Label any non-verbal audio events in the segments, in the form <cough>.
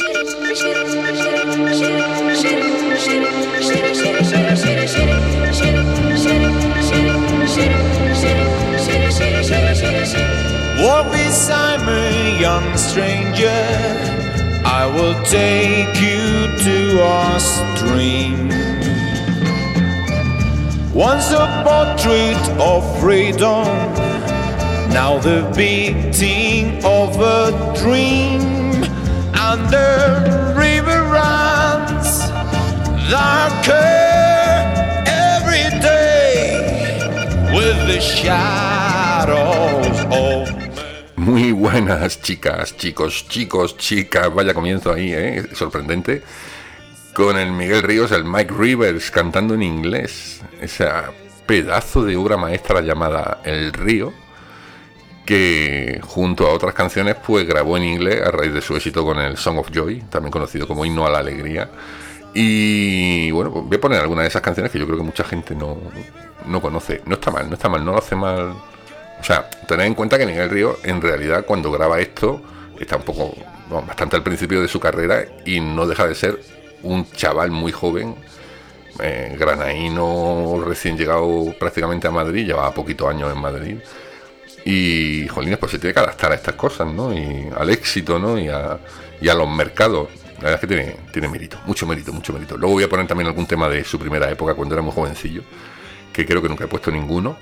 Walk beside me, young stranger. I will take you to our stream. Once a portrait of freedom, now the beating of a dream, Muy buenas chicas, chicos, chicos, chicas. Vaya comienzo ahí, ¿eh? Sorprendente. Con el Miguel Ríos, el Mike Rivers cantando en inglés. Ese pedazo de obra maestra llamada El Río. Que junto a otras canciones pues grabó en inglés a raíz de su éxito con el Song of Joy, también conocido como Himno a la Alegría. Y bueno, pues voy a poner algunas de esas canciones que yo creo que mucha gente no, no conoce. No está mal, no está mal, no lo hace mal o sea, tened en cuenta que Miguel Río, en realidad, cuando graba esto, está un poco, bastante al principio de su carrera y no deja de ser un chaval muy joven, eh, granaíno, recién llegado prácticamente a Madrid, llevaba poquitos años en Madrid. Y, jolines, pues se tiene que adaptar a estas cosas, ¿no? Y al éxito, ¿no? Y a, y a los mercados. La verdad es que tiene, tiene mérito, mucho mérito, mucho mérito. Luego voy a poner también algún tema de su primera época, cuando era muy jovencillo, que creo que nunca he puesto ninguno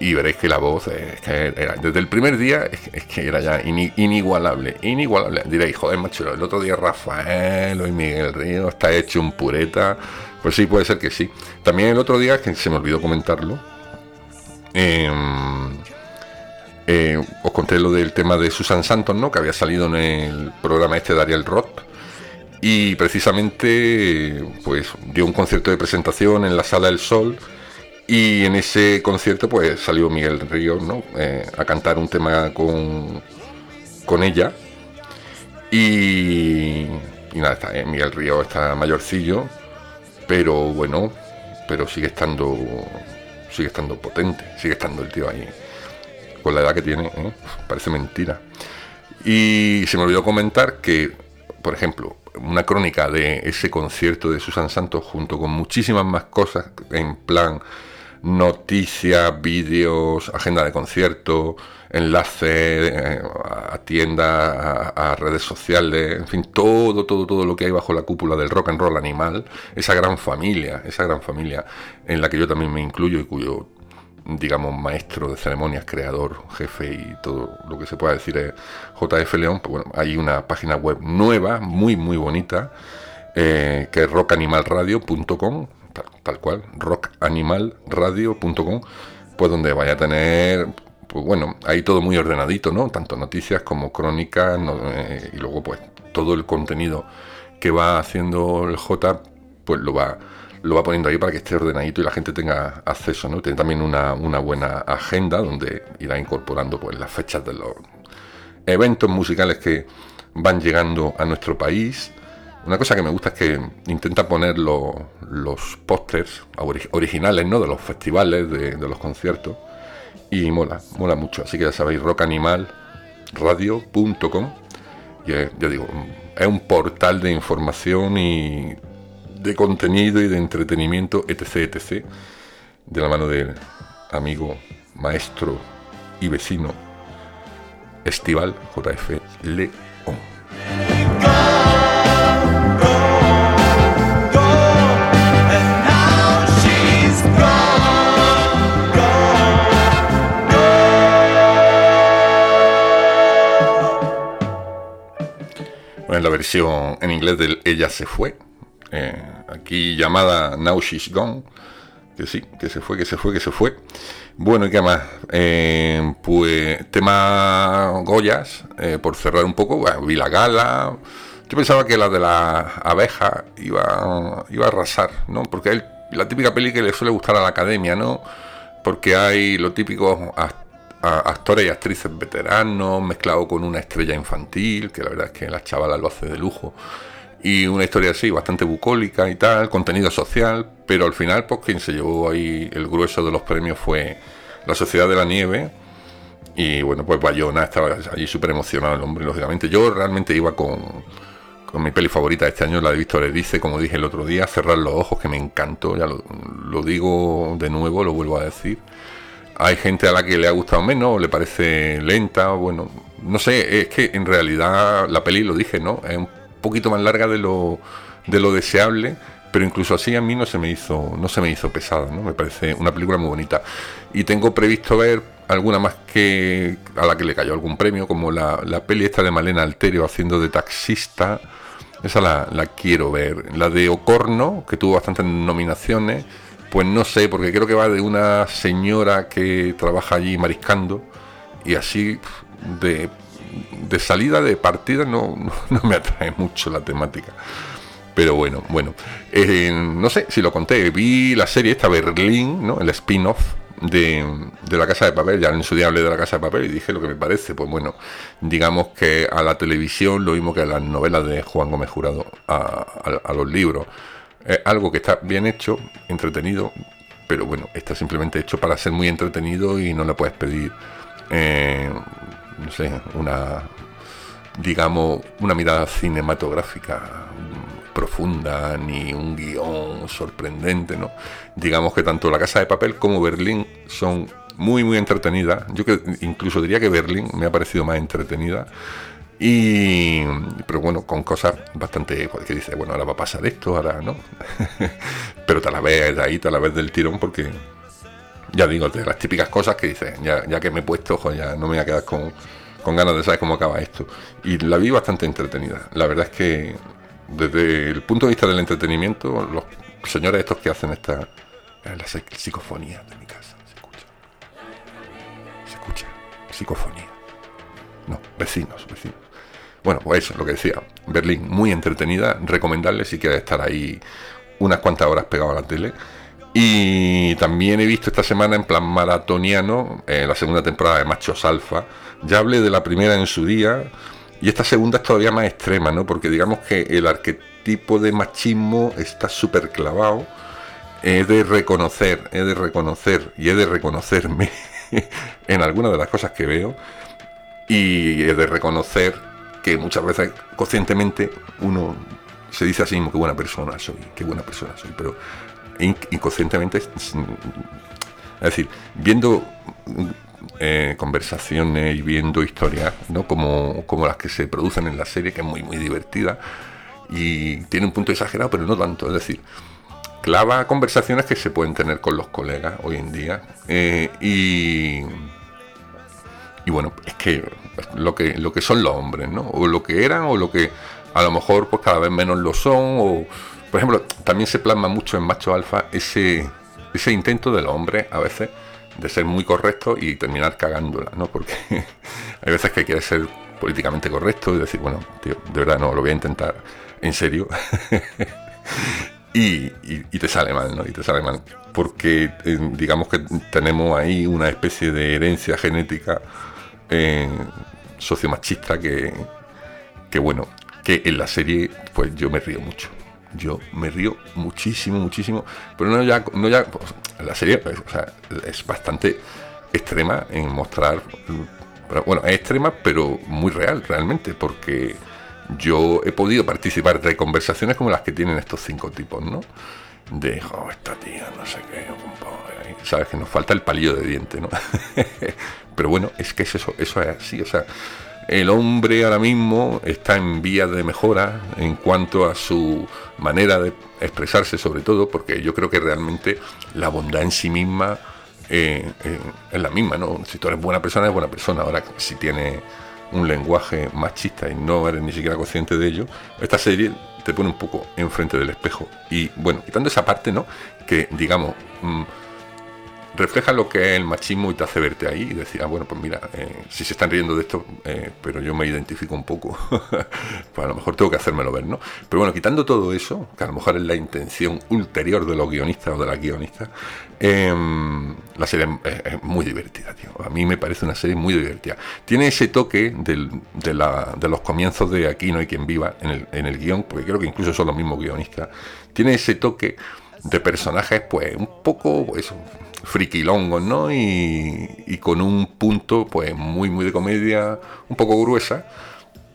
y veréis que la voz es que era, desde el primer día es, que era ya inigualable, inigualable. Diréis, joder, macho, el otro día Rafael, hoy Miguel Río, está hecho un pureta. Pues sí, puede ser que sí. También el otro día, que se me olvidó comentarlo, em, eh, os conté lo del tema de Susan Santos, ¿no? Que había salido en el programa este de Ariel Roth. Y precisamente, pues, dio un concierto de presentación en la Sala del Sol y en ese concierto pues salió Miguel Ríos ¿no? Eh, a cantar un tema con, con ella. Y, y nada, está, eh, Miguel Ríos está mayorcillo, pero bueno, pero sigue estando sigue estando potente, sigue estando el tío ahí. Con la edad que tiene, ¿eh? parece mentira. Y se me olvidó comentar que, por ejemplo, una crónica de ese concierto de Susan Santos junto con muchísimas más cosas en plan noticias, vídeos, agenda de conciertos, enlaces eh, a tiendas, a, redes sociales, en fin, todo, todo, todo lo que hay bajo la cúpula del rock and roll animal, esa gran familia, esa gran familia en la que yo también me incluyo y cuyo digamos, maestro de ceremonias, creador, jefe y todo lo que se pueda decir es JF León, pues bueno, hay una página web nueva, muy, muy bonita, eh, que es rockanimalradio.com, tal, cual, rockanimalradio.com, pues donde vaya a tener, pues bueno, ahí todo muy ordenadito, ¿no? Tanto noticias como crónicas, eh, y luego pues todo el contenido que va haciendo el J, pues lo va lo va poniendo ahí para que esté ordenadito y la gente tenga acceso, ¿no? Tiene también una, una buena agenda donde irá incorporando pues las fechas de los eventos musicales que van llegando a nuestro país una cosa que me gusta es que intenta poner los pósters originales ¿no? de los festivales, de, los conciertos. Y mola, mola mucho. Así que ya sabéis, rockanimalradio.com. Y ya digo, es un portal de información y de contenido y de entretenimiento, etc, etc. De la mano del amigo, maestro y vecino Estival JF León. en la versión en inglés del Ella se fue, eh, aquí llamada Now She's Gone, que sí, que se fue, que se fue, que se fue. Bueno, ¿y qué más? Eh, pues tema Goyas, eh, por cerrar un poco, vi la gala. Yo pensaba que la de la abeja iba, iba a arrasar, ¿no? Porque es la típica peli que le suele gustar a la academia, ¿no? Porque hay lo típico actores y actrices veteranos, mezclado con una estrella infantil, que la verdad es que la chavala lo hace de lujo. Y una historia así, bastante bucólica y tal, contenido social, pero al final, pues quien se llevó ahí el grueso de los premios fue la Sociedad de la Nieve. Y bueno, pues Bayona estaba allí súper emocionado el hombre, lógicamente. Yo realmente iba con, con mi peli favorita este año, la de Víctor dice, como dije el otro día, Cerrar los ojos, que me encantó, ya lo, digo de nuevo, lo vuelvo a decir. Hay gente a la que le ha gustado menos, le parece lenta, bueno, no sé, es que en realidad la peli, lo dije, ¿no? Es un poquito más larga de lo, de lo deseable, pero incluso así a mí no se me hizo, no se me hizo pesada, ¿no? Me parece una película muy bonita. Y tengo previsto ver alguna más que a la que le cayó algún premio, como la, la peli esta de Malena Alterio haciendo de taxista esa la, quiero ver. La de Ocorno, que tuvo bastantes nominaciones, pues no sé, porque creo que va de una señora que trabaja allí mariscando y así de, de salida, de partida, no, <laughs> no, me atrae mucho la temática. Pero bueno, bueno, eh, no sé si lo conté, vi la serie esta Berlín, ¿no? el spin-off de, la Casa de Papel, ya en su día hablé de la Casa de Papel y dije lo que me parece, pues bueno, digamos que a la televisión lo mismo que a las novelas de Juan Gómez Jurado, a, los libros, algo que está bien hecho, entretenido, pero bueno, está simplemente hecho para ser muy entretenido y no le puedes pedir, eh, no sé, una, digamos, una mirada cinematográfica profunda ni un guion sorprendente, ¿no? Digamos que tanto La Casa de Papel como Berlín son muy, muy entretenidas. Yo que incluso diría que Berlín me ha parecido más entretenida. Y, pero bueno, con cosas bastante pues, que dice, bueno, ahora va a pasar esto, ahora no. <laughs> pero ves de ahí, te la ves del tirón, porque ya digo, de las típicas cosas que dices, ya, ya que me he puesto, ojo, ya no me voy a quedar con, con ganas de saber cómo acaba esto. Y la vi bastante entretenida. La verdad es que desde el punto de vista del entretenimiento, los señores estos que hacen esta la psicofonía de mi casa, se escucha. Se escucha, psicofonía. No, vecinos, vecinos. Bueno, pues eso, lo que decía. Berlín, muy entretenida, recomendable si quieres estar ahí unas cuantas horas pegado a la tele. Y también he visto esta semana en plan maratoniano eh, la segunda temporada de Machos Alfa. Ya hablé de la primera en su día y esta segunda es todavía más extrema, ¿no? Porque digamos que el arquetipo de machismo está súper clavado. He de reconocer, he de reconocer y he de reconocerme <laughs> en algunas de las cosas que veo. Y he de reconocer que muchas veces conscientemente uno se dice así mismo, qué buena persona soy, qué buena persona soy, pero inconscientemente, es decir, viendo eh, conversaciones y viendo historias, ¿no? Como, como las que se producen en la serie, que es muy, muy divertida y tiene un punto exagerado, pero no tanto. Es decir, clava conversaciones que se pueden tener con los colegas hoy en día. Eh, y, y bueno, es que lo que lo que son los hombres, ¿no? O lo que eran, o lo que a lo mejor pues cada vez menos lo son. O, por ejemplo, también se plasma mucho en Macho Alfa ese, ese intento del hombre a veces de ser muy correcto y terminar cagándola, ¿no? Porque <laughs> hay veces que quieres ser políticamente correcto y decir, bueno, tío, de verdad no, lo voy a intentar en serio. <laughs> y, te sale mal, ¿no? Y te sale mal. Porque eh, digamos que tenemos ahí una especie de herencia genética eh, sociomachista que, que, bueno, que en la serie pues yo me río mucho yo me río muchísimo, muchísimo. Pero no ya, no ya pues, la serie es bastante extrema en mostrar. bueno, es extrema, pero muy real, realmente, porque yo he podido participar de conversaciones como las que tienen estos cinco tipos, ¿no? De, oh, esta tía, no sé qué, sabes que nos falta el palillo de diente, ¿no? <laughs> pero bueno, es que es eso, eso es así, o sea, el hombre ahora mismo está en vías de mejora en cuanto a su manera de expresarse sobre todo, porque yo creo que realmente la bondad en sí misma eh, eh, es la misma, ¿no? Si tú eres buena persona, es buena persona. Ahora, si tiene un lenguaje machista y no eres ni siquiera consciente de ello, esta serie te pone un poco enfrente del espejo. Y bueno, quitando esa parte, ¿no? Que digamos... Mm, refleja lo que es el machismo y te hace verte ahí y decir, ah, bueno, pues mira, eh, si se están riendo de esto, eh, pero yo me identifico un poco, <laughs> pues a lo mejor tengo que hacérmelo ver, ¿no? Pero bueno, quitando todo eso, que a lo mejor es la intención ulterior de los guionistas o de la guionista, em, la serie es, muy divertida, tío. A mí me parece una serie muy divertida. Tiene ese toque de, los comienzos de Aquí no hay quien viva en el, en el guion, porque creo que incluso son los mismos guionistas. Tiene ese toque de personajes, pues, un poco, pues, friquilongos, ¿no? Y, con un punto, pues, muy, muy de comedia, un poco gruesa,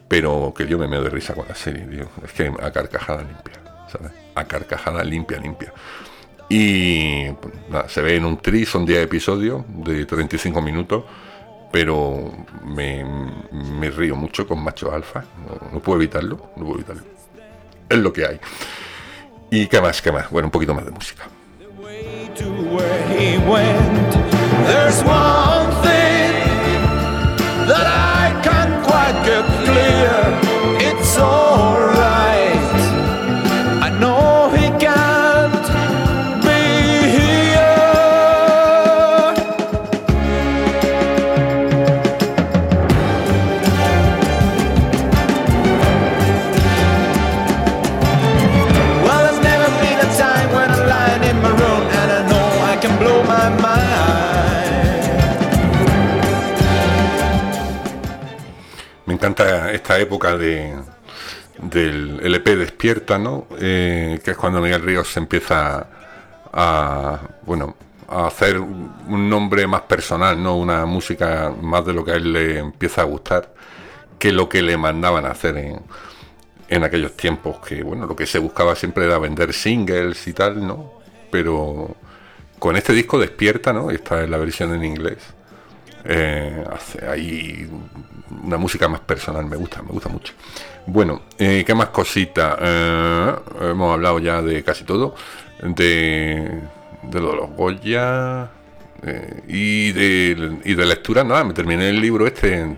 pero que yo me meo de risa con la serie, tío. Es que a carcajada limpia, ¿sabes? A carcajada limpia, limpia. Y pues, nada, se ve en un tri, son 10 episodios de 35 minutos, pero me, río mucho con machos alfa, no, puedo evitarlo, no puedo evitarlo. Es lo que hay. ¿Y qué más? ¿Qué más? Bueno, un poquito más de música. to where he went, there's one thing that I de, del LP Despierta, ¿no? Eh, que es cuando Miguel Ríos empieza a, bueno, a hacer un nombre más personal, ¿no? Una música más de lo que a él le empieza a gustar que lo que le mandaban a hacer en, en aquellos tiempos, que bueno, lo que se buscaba siempre era vender singles y tal, ¿no? Pero con este disco despierta, ¿no? Esta es la versión en inglés. Eh, ahí una música más personal, me gusta, me gusta mucho. Bueno, eh, ¿qué más cositas? Eh, hemos hablado ya de casi todo, de, de los Goya eh, y, de, y de lectura, nada, me terminé el libro este,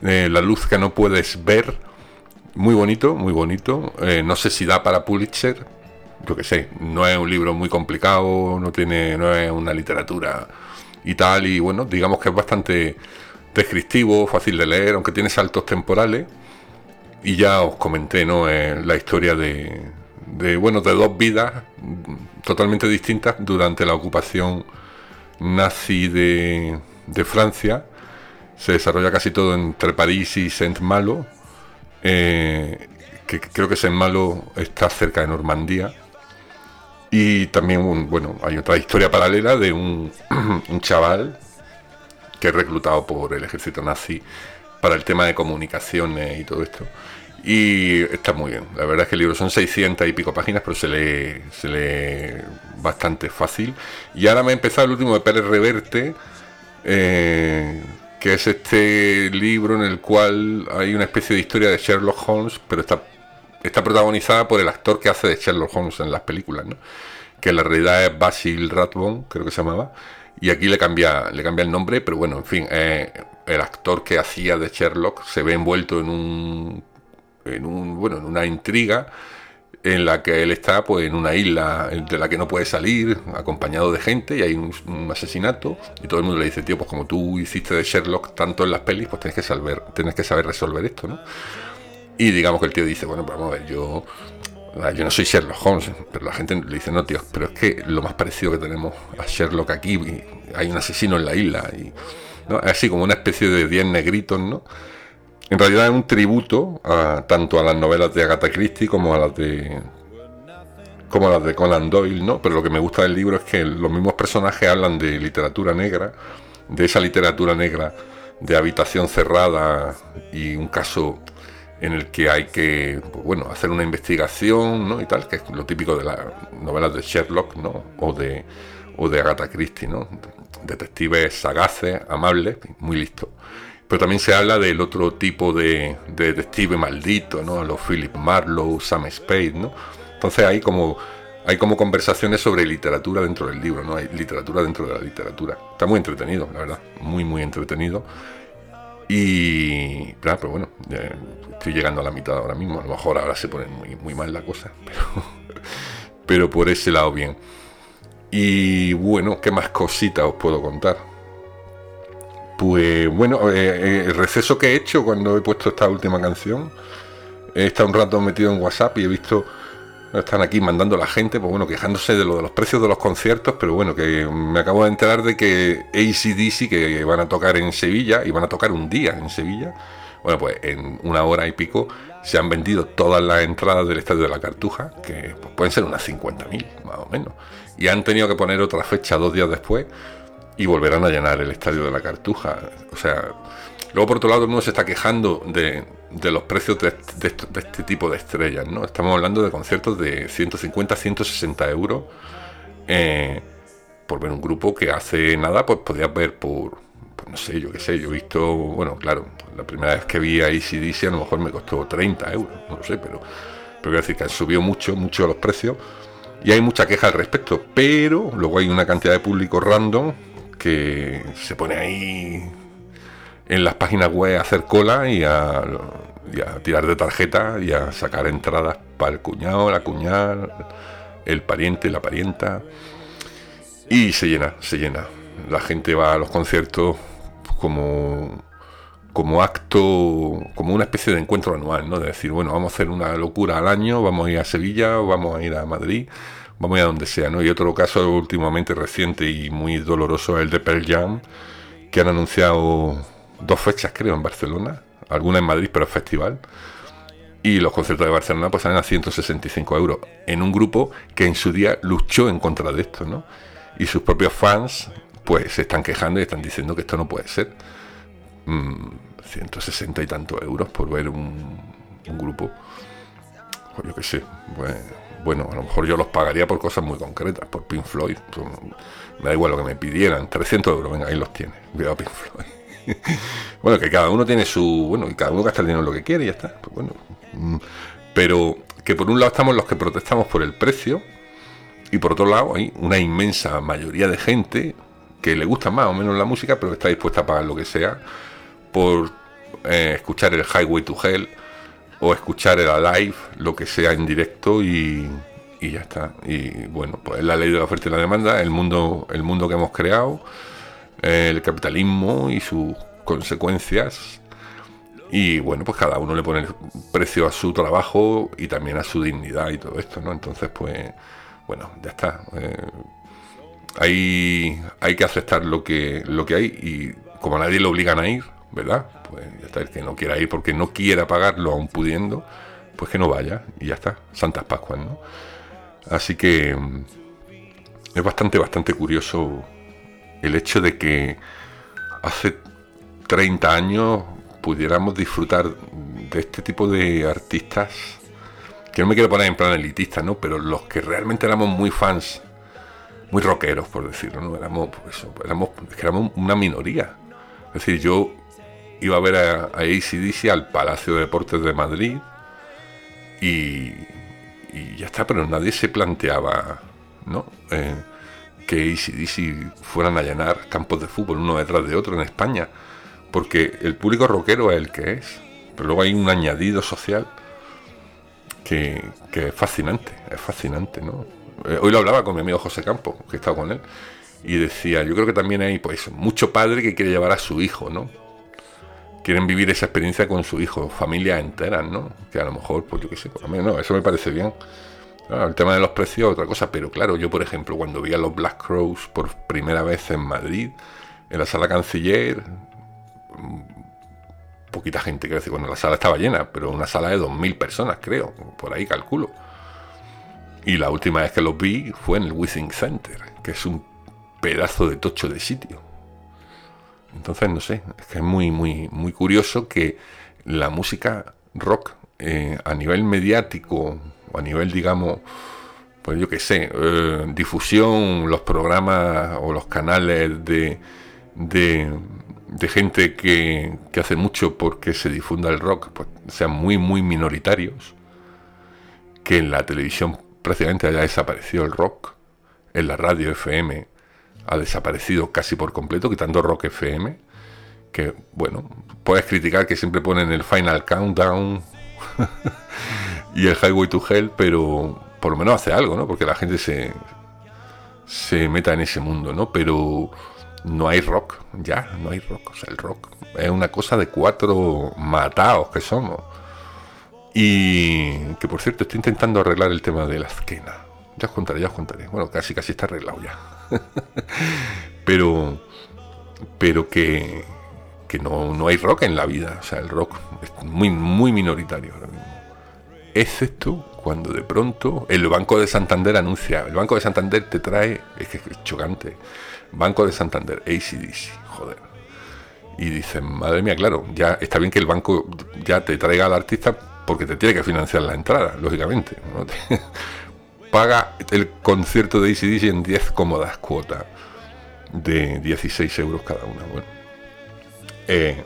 La luz que no puedes ver, muy bonito, muy bonito, no sé si da para Pulitzer, yo que sé, no es un libro muy complicado, no tiene, no es una literatura y tal, y bueno, digamos que es bastante descriptivo, fácil de leer, aunque tiene saltos temporales. Y ya os comenté, ¿no? Eh, la historia de, de, bueno, de dos vidas totalmente distintas durante la ocupación nazi de, Francia. Se desarrolla casi todo entre París y Saint-Malo, eh, que creo que Saint-Malo está cerca de Normandía. Y también, bueno, hay otra historia paralela de un, <clears throat> un chaval que es reclutado por el ejército nazi para el tema de comunicaciones y todo esto. Y está muy bien. La verdad es que el libro son 600 y pico páginas, pero se lee, se lee bastante fácil. Y ahora me ha empezado el último de Pérez Reverte, eh, que es este libro en el cual hay una especie de historia de Sherlock Holmes, pero está, está protagonizada por el actor que hace de Sherlock Holmes en las películas, ¿no? que en la realidad es Basil Rathbone, creo que se llamaba y aquí le cambia, le cambia el nombre, pero bueno, en fin, eh, el actor que hacía de Sherlock se ve envuelto en un, en un, bueno, en una intriga en la que él está pues en una isla de la que no puede salir, acompañado de gente, y hay un, asesinato, y todo el mundo le dice, tío, pues como tú hiciste de Sherlock tanto en las pelis, pues tienes que saber, tienes que saber resolver esto, ¿no? Y digamos que el tío dice, bueno, vamos a ver, yo yo no soy Sherlock Holmes, pero la gente le dice, no, tío, pero es que lo más parecido que tenemos a Sherlock aquí, hay un asesino en la isla, y así como una especie de diez negritos, ¿no? En realidad es un tributo a, tanto a las novelas de Agatha Christie como a las de como las de Conan Doyle, ¿no? Pero lo que me gusta del libro es que los mismos personajes hablan de literatura negra, de esa literatura negra de habitación cerrada y un caso en el que hay que bueno hacer una investigación ¿no? y tal que es lo típico de las novelas de Sherlock ¿no? o de o de Agatha Christie ¿no? detectives sagaces amables muy listos pero también se habla del otro tipo de, detective maldito no los Philip Marlowe Sam Spade no entonces hay como hay como conversaciones sobre literatura dentro del libro no hay literatura dentro de la literatura está muy entretenido la verdad muy muy entretenido y claro, pero bueno, estoy llegando a la mitad ahora mismo. A lo mejor ahora se pone muy, muy mal la cosa, pero, <laughs> pero por ese lado bien. Y bueno, ¿qué más cositas os puedo contar? Pues bueno, eh, eh, el receso que he hecho cuando he puesto esta última canción, he estado un rato metido en WhatsApp y he visto están aquí mandando la gente, pues bueno, quejándose de lo de los precios de los conciertos, pero bueno, que me acabo de enterar de que ACDC, que van a tocar en Sevilla, y van a tocar un día en Sevilla, bueno, pues en una hora y pico se han vendido todas las entradas del Estadio de la Cartuja, que pues, pueden ser unas 50.000, más o menos, y han tenido que poner otra fecha dos días después, y volverán a llenar el estadio de la Cartuja. O sea, luego por otro lado uno se está quejando de, los precios de, este tipo de estrellas, ¿no? Estamos hablando de conciertos de 150, 160 euros eh, por ver un grupo que hace nada, pues podías ver por, no sé, yo qué sé, yo he visto, bueno, claro, la primera vez que vi a ACDC a lo mejor me costó 30 euros, no lo sé, pero, pero quiero decir que han subido mucho, mucho los precios y hay mucha queja al respecto, pero luego hay una cantidad de público random que se pone ahí en las páginas web a hacer cola y a, tirar de tarjeta y a sacar entradas para el cuñado, la cuñada, el pariente, la parienta. Y se llena, se llena. La gente va a los conciertos como, como acto, como una especie de encuentro anual, ¿no? De decir, bueno, vamos a hacer una locura al año, vamos a ir a Sevilla, vamos a ir a Madrid vamos a donde sea, ¿no? Y otro caso últimamente reciente y muy doloroso es el de Pearl Jam, que han anunciado dos fechas, creo, en Barcelona, alguna en Madrid, pero festival. Y los conciertos de Barcelona pues salen a 165 euros en un grupo que en su día luchó en contra de esto, ¿no? Y sus propios fans pues se están quejando y están diciendo que esto no puede ser. 160 mm, y tantos euros por ver un, grupo. Pues yo qué sé, pues bueno, a lo mejor yo los pagaría por cosas muy concretas, por Pink Floyd. Me da igual lo que me pidieran, 300 euros, venga, ahí los tiene. Cuidado, Pink Floyd. <laughs> bueno, que cada uno tiene su. Bueno, y cada uno gasta el dinero en lo que quiere y ya está. Pues bueno. Mm, pero que por un lado estamos los que protestamos por el precio, y por otro lado hay una inmensa mayoría de gente que le gusta más o menos la música, pero está dispuesta a pagar lo que sea por eh, escuchar el Highway to Hell o escuchar el live, lo que sea en directo y, ya está. Y bueno, pues la ley de la oferta y la demanda, el mundo, el mundo que hemos creado, el capitalismo y sus consecuencias. Y bueno, pues cada uno le pone precio a su trabajo y también a su dignidad y todo esto, ¿no? Entonces, pues, bueno, ya está. Eh, hay, hay que aceptar lo que, lo que hay y como a nadie le obligan a ir, ¿verdad? Pues ya está, el que no quiera ir porque no quiera pagarlo aún pudiendo, pues que no vaya y ya está, Santas Pascuas, ¿no? Así que mm, es bastante, bastante curioso el hecho de que hace 30 años pudiéramos disfrutar de este tipo de artistas, que no me quiero poner en plan elitista, ¿no? Pero los que realmente éramos muy fans, muy rockeros, por decirlo, ¿no? Éramos, pues éramos, éramos una minoría. Es decir, yo iba a ver a, a ACDC al Palacio de Deportes de Madrid y, ya está, pero nadie se planteaba ¿no? Eh, que ACDC fueran a llenar campos de fútbol uno detrás de otro en España, porque el público rockero es el que es, pero luego hay un añadido social que, es fascinante, es fascinante, ¿no? Eh, hoy lo hablaba con mi amigo José Campo, que estaba con él, y decía, yo creo que también hay pues mucho padre que quiere llevar a su hijo, ¿no? quieren vivir esa experiencia con su hijo, familia entera, ¿no? Que a lo mejor, pues yo qué sé, por lo no, eso me parece bien. el tema de los precios otra cosa, pero claro, yo por ejemplo, cuando vi a los Black Crows por primera vez en Madrid, en la sala canciller, mm, poquita gente, quiero decir, cuando la sala estaba llena, pero una sala de 2.000 personas, creo, por ahí calculo. Y la última vez que los vi fue en el Withing Center, que es un pedazo de tocho de sitio. Entonces, no sé, es que es muy, muy, muy curioso que la música rock eh, a nivel mediático, o a nivel, digamos, pues yo qué sé, eh, difusión, los programas o los canales de, de, gente que, que, hace mucho porque se difunda el rock, pues sean muy, muy minoritarios, que en la televisión prácticamente haya desaparecido el rock, en la radio FM ha desaparecido casi por completo, quitando Rock FM, que bueno, puedes criticar que siempre ponen el Final Countdown <laughs> y el Highway to Hell, pero por lo menos hace algo, ¿no? Porque la gente se, se meta en ese mundo, ¿no? Pero no hay rock, ya, no hay rock, o sea, el rock es una cosa de cuatro mataos que somos. Y que por cierto, estoy intentando arreglar el tema de la esquena. Ya os contaré, ya os contaré. Bueno, casi casi está arreglado ya. <laughs> pero pero que, que no, no, hay rock en la vida. O sea, el rock es muy, muy minoritario ahora mismo. Excepto cuando de pronto el Banco de Santander anuncia, el Banco de Santander te trae, es que es chocante, Banco de Santander, ACDC, joder. Y dicen, madre mía, claro, ya está bien que el banco ya te traiga al artista porque te tiene que financiar la entrada, lógicamente. <laughs> Paga el concierto de ACDC en 10 cómodas cuotas de 16 euros cada una. Bueno, eh,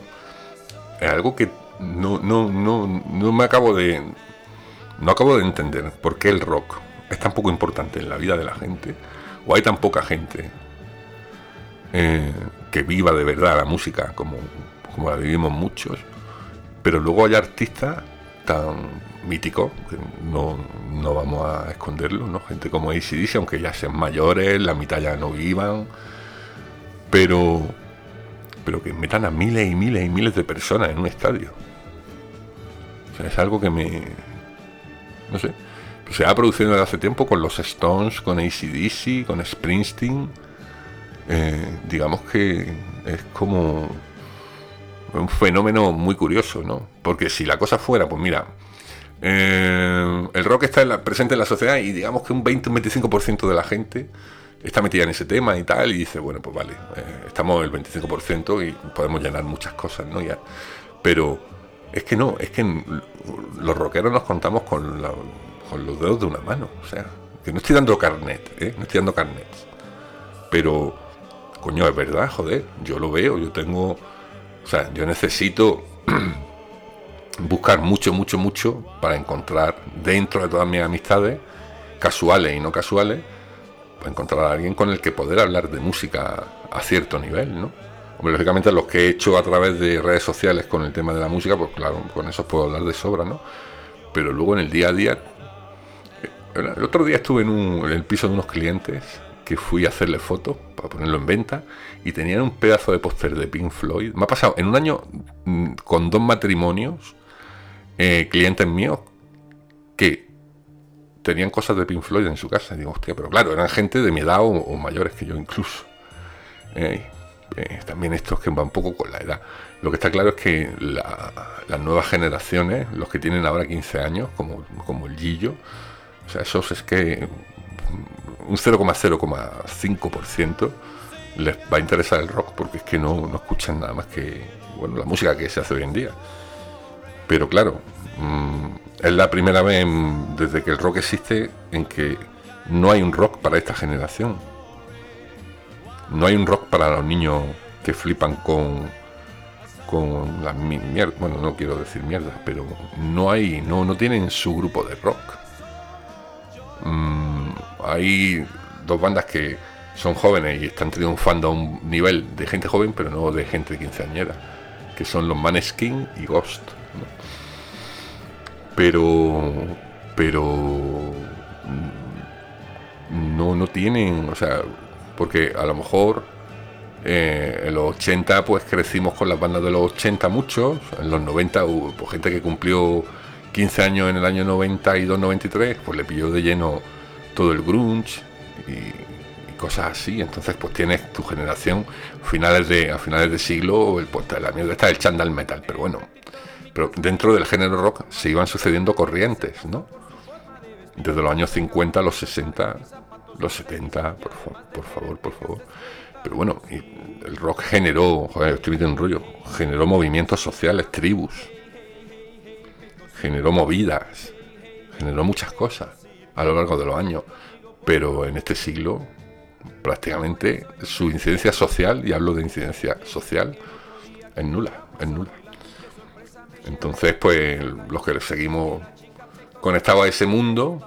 es algo que no, no, no, no me acabo de. No acabo de entender por qué el rock es tan poco importante en la vida de la gente, o hay tan poca gente eh, que viva de verdad la música como, como la vivimos muchos, pero luego hay artistas tan míticos, que no, no vamos a esconderlo. Gente como ACDC, aunque ya sean mayores, la mitad ya no vivan, pero, pero que metan a miles y miles y miles de personas en un estadio. Es algo que me... No sé. Se ha producido desde hace tiempo con los Stones, con ACDC, con Springsteen. Eh, digamos que es como un fenómeno muy curioso, ¿no? Porque si la cosa fuera, pues mira, eh, el rock está presente en la sociedad y digamos que un 20 un 25% de la gente está metida en ese tema y tal, y dice, bueno, pues vale, eh, estamos el 25% y podemos llenar muchas cosas, ¿no? Ya. Pero es que no, es que los rockeros nos contamos con, con los dedos de una mano, o sea, que no estoy dando carnet, ¿eh? No estoy dando carnet. Pero, coño, es verdad, joder, yo lo veo, yo tengo, o sea, yo necesito <clears throat> buscar mucho, mucho, mucho para encontrar dentro de todas mis amistades, casuales y no casuales, encontrar a alguien con el que poder hablar de música a cierto nivel, ¿no? Hombre, lógicamente los que he hecho a través de redes sociales con el tema de la música, pues claro, con eso puedo hablar de sobra, ¿no? Pero luego en el día a día, eh, el otro día estuve en, el piso de unos clientes que fui a hacerle fotos para ponerlo en venta y tenían un pedazo de póster de Pink Floyd. Me ha pasado en un año mm, con dos matrimonios, eh, clientes míos, que tenían cosas de Pink Floyd en su casa. Digo, hostia, pero claro, eran gente de mi edad o, mayores que yo incluso. Eh, eh, también estos que van poco con la edad. Lo que está claro es que las nuevas generaciones, los que tienen ahora 15 años, como, como el Gillo, o sea, esos es que un 0,0,5% les va a interesar el rock porque es que no, no escuchan nada más que bueno la música que se hace hoy en día. Pero claro, mm, es la primera vez desde que el rock existe en que no hay un rock para esta generación. No hay un rock para los niños que flipan con con las mierdas, bueno, no quiero decir mierdas, pero no hay, no, no tienen su grupo de rock. Mm, hay dos bandas que son jóvenes y están triunfando a un nivel de gente joven, pero no de gente quinceañera, que son los Maneskin y Ghost pero pero no, no tienen, o sea, porque a lo mejor eh, en los 80 pues crecimos con las bandas de los 80 muchos, en los 90 hubo pues, gente que cumplió 15 años en el año 92-93, pues le pilló de lleno todo el grunge y, cosas así, entonces pues tienes tu generación finales de, a finales de siglo, el, pues, la mierda está el chandal metal, pero bueno, pero dentro del género rock se iban sucediendo corrientes, ¿no? Desde los años 50 a los 60, los 70, por, por favor, por favor. Pero bueno, el rock generó, joder, estoy metiendo un rollo, generó movimientos sociales, tribus, generó movidas, generó muchas cosas a lo largo de los años. Pero en este siglo, prácticamente su incidencia social, y hablo de incidencia social, es nula, es nula. Entonces, pues los que seguimos conectados a ese mundo,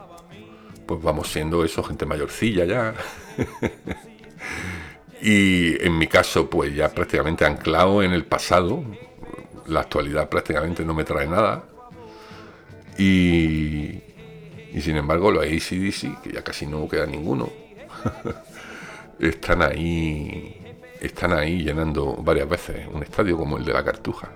pues vamos siendo eso, gente mayorcilla ya. <laughs> y en mi caso, pues ya prácticamente anclado en el pasado. La actualidad prácticamente no me trae nada. Y, y sin embargo, los ACDC, que ya casi no queda ninguno, <laughs> están ahí están ahí llenando varias veces un estadio como el de la Cartuja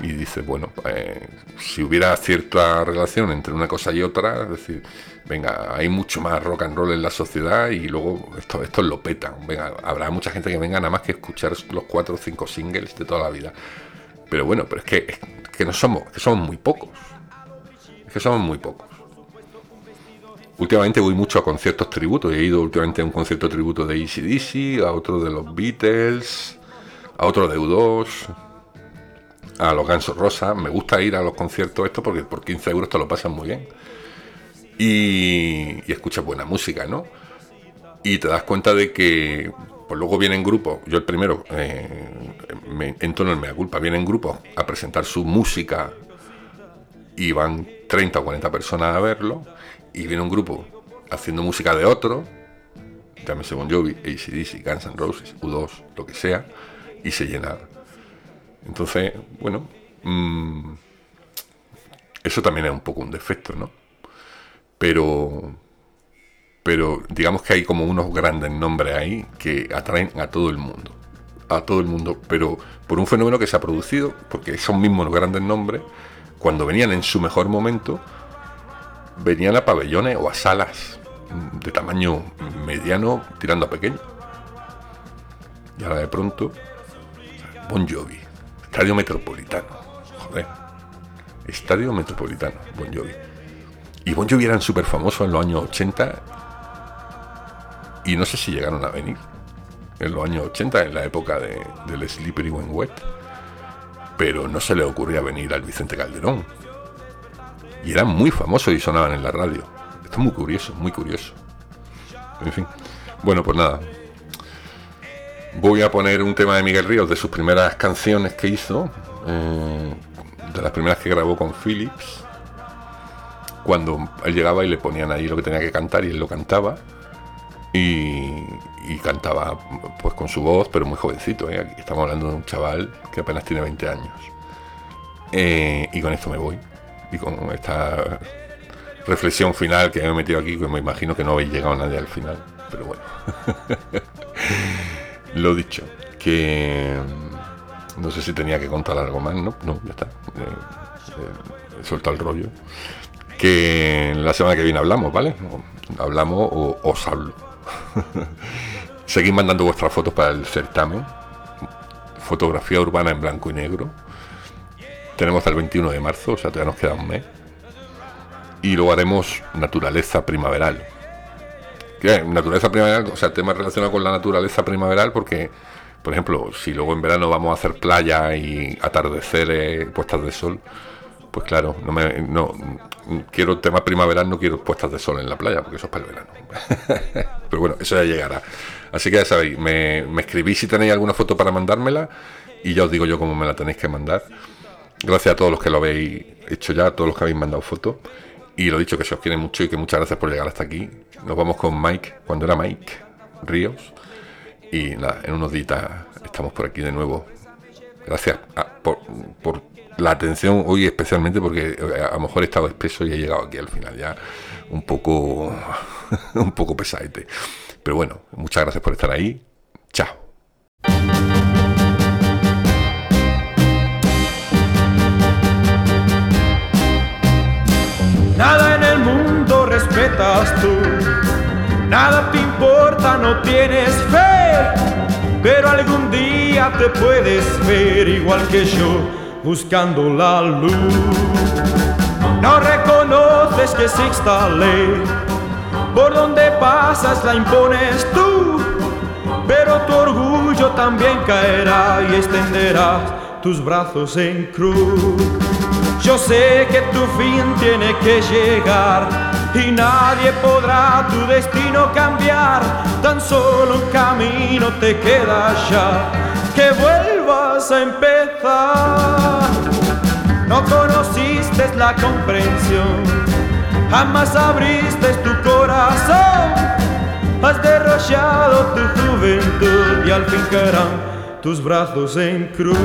y dice, bueno, eh, si hubiera cierta relación entre una cosa y otra, es decir, venga, hay mucho más rock and roll en la sociedad y luego esto, esto lo peta. Venga, habrá mucha gente que venga nada más que escuchar los cuatro o cinco singles de toda la vida. Pero bueno, pero es que, que no somos, que somos muy pocos. Que somos muy pocos. últimamente voy mucho a conciertos tributos. He ido últimamente a un concierto tributo de ACDC, a otro de los Beatles, a otro de U2, a los Gansos Rosa. Me gusta ir a los conciertos estos porque por 15 euros te lo pasan muy bien. Y, y escuchas buena música, ¿no? Y te das cuenta de que pues luego vienen grupos, yo el primero, eh, me, en tono me da culpa, vienen grupos a presentar su música y van 30 o 40 personas a verlo, y viene un grupo haciendo música de otro, llámese Bon Jovi, ACDC, Guns N' Roses, U2, lo que sea, y se llena. Entonces, bueno, mm, eso también es un poco un defecto, ¿no? Pero pero digamos que hay como unos grandes nombres ahí que atraen a todo el mundo. A todo el mundo, pero por un fenómeno que se ha producido, porque esos mismos grandes nombres, cuando venían en su mejor momento, venían a pabellones o a salas de tamaño mediano tirando a pequeño. Y ahora de pronto, Bon Jovi, Estadio Metropolitano, joder, Estadio Metropolitano, Bon Jovi. Y Bon Jovi eran súper famosos en los años 80 y no sé si llegaron a venir en los años 80, en la época de, del Slippery When Wet, pero no se le ocurría venir al Vicente Calderón. Y eran muy famosos y sonaban en la radio. Esto es muy curioso, muy curioso. En fin. Bueno, pues nada. Voy a poner un tema de Miguel Ríos de sus primeras canciones que hizo, eh, de las primeras que grabó con Philips, cuando él llegaba y le ponían ahí lo que tenía que cantar y él lo cantaba y, cantaba pues con su voz, pero muy jovencito. ¿eh? Aquí estamos hablando de un chaval que apenas tiene 20 años. Eh, y con esto me voy. Y con esta reflexión final que me he metido aquí, que me imagino que no habéis llegado nadie al final. Pero bueno. <laughs> Lo dicho, que mm, no sé si tenía que contar algo más, ¿no? No, ya está. Eh, he soltado el rollo. Que la semana que viene hablamos, ¿vale? Hablamos o os hablo. <laughs> Seguid mandando vuestras fotos para el certamen. Fotografía urbana en blanco y negro. Tenemos el 21 de marzo, o sea, todavía nos queda un mes. Y luego haremos naturaleza primaveral. ¿Qué? Naturaleza primaveral, o sea, tema relacionado con la naturaleza primaveral, porque, por ejemplo, si luego en verano vamos a hacer playa y atardeceres, puestas de sol, pues claro, no me, no, quiero tema primaveral, no quiero puestas de sol en la playa, porque eso es para el verano. <laughs> Pero bueno, eso ya llegará. Así que ya sabéis, me, me escribís si tenéis alguna foto para mandármela y ya os digo yo cómo me la tenéis que mandar. Gracias a todos los que lo habéis hecho ya, a todos los que habéis mandado fotos. Y lo dicho, que se os quiere mucho y que muchas gracias por llegar hasta aquí. Nos vamos con Mike, cuando era Mike Ríos. Y nada, en unos días estamos por aquí de nuevo. Gracias por, por la atención hoy especialmente porque eh, a lo mejor he estado espeso y he llegado aquí al final ya un poco <laughs> un poco pesadete. Pero bueno, muchas gracias por estar ahí. Chao. Nada en el mundo respetas tú, nada te importa, no tienes fe, pero algún día te puedes ver igual que yo buscando la luz. No reconoces que exista ley, por donde pasas la impones tú, pero tu orgullo también caerá y extenderás tus brazos en cruz. Yo sé que tu fin tiene que llegar y nadie podrá tu destino cambiar, tan solo un camino te queda ya, que a empezar. No conociste la comprensión, jamás abriste tu corazón, has derrochado tu juventud y al fin caerán tus brazos en cruz.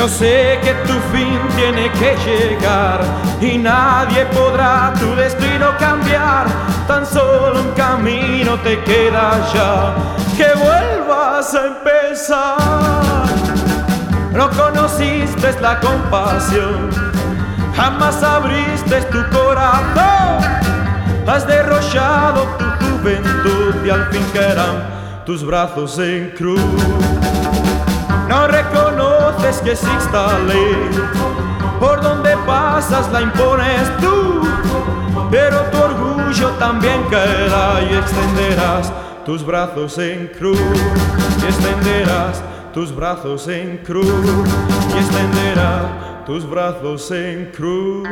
Yo sé que tu fin tiene que llegar y nadie podrá tu destino cambiar. Tan solo un camino te queda ya, que vuelvas a empezar. No conociste la compasión, jamás abriste tu corazón. Has derrochado juventud y al fin caerán tus brazos en cruz. No reconoces que exista ley, por donde pasas la impones tú, pero tu orgullo también caerá y extenderás tus brazos en cruz. Y extenderás tus brazos en cruz. Y extenderás tus brazos en cruz.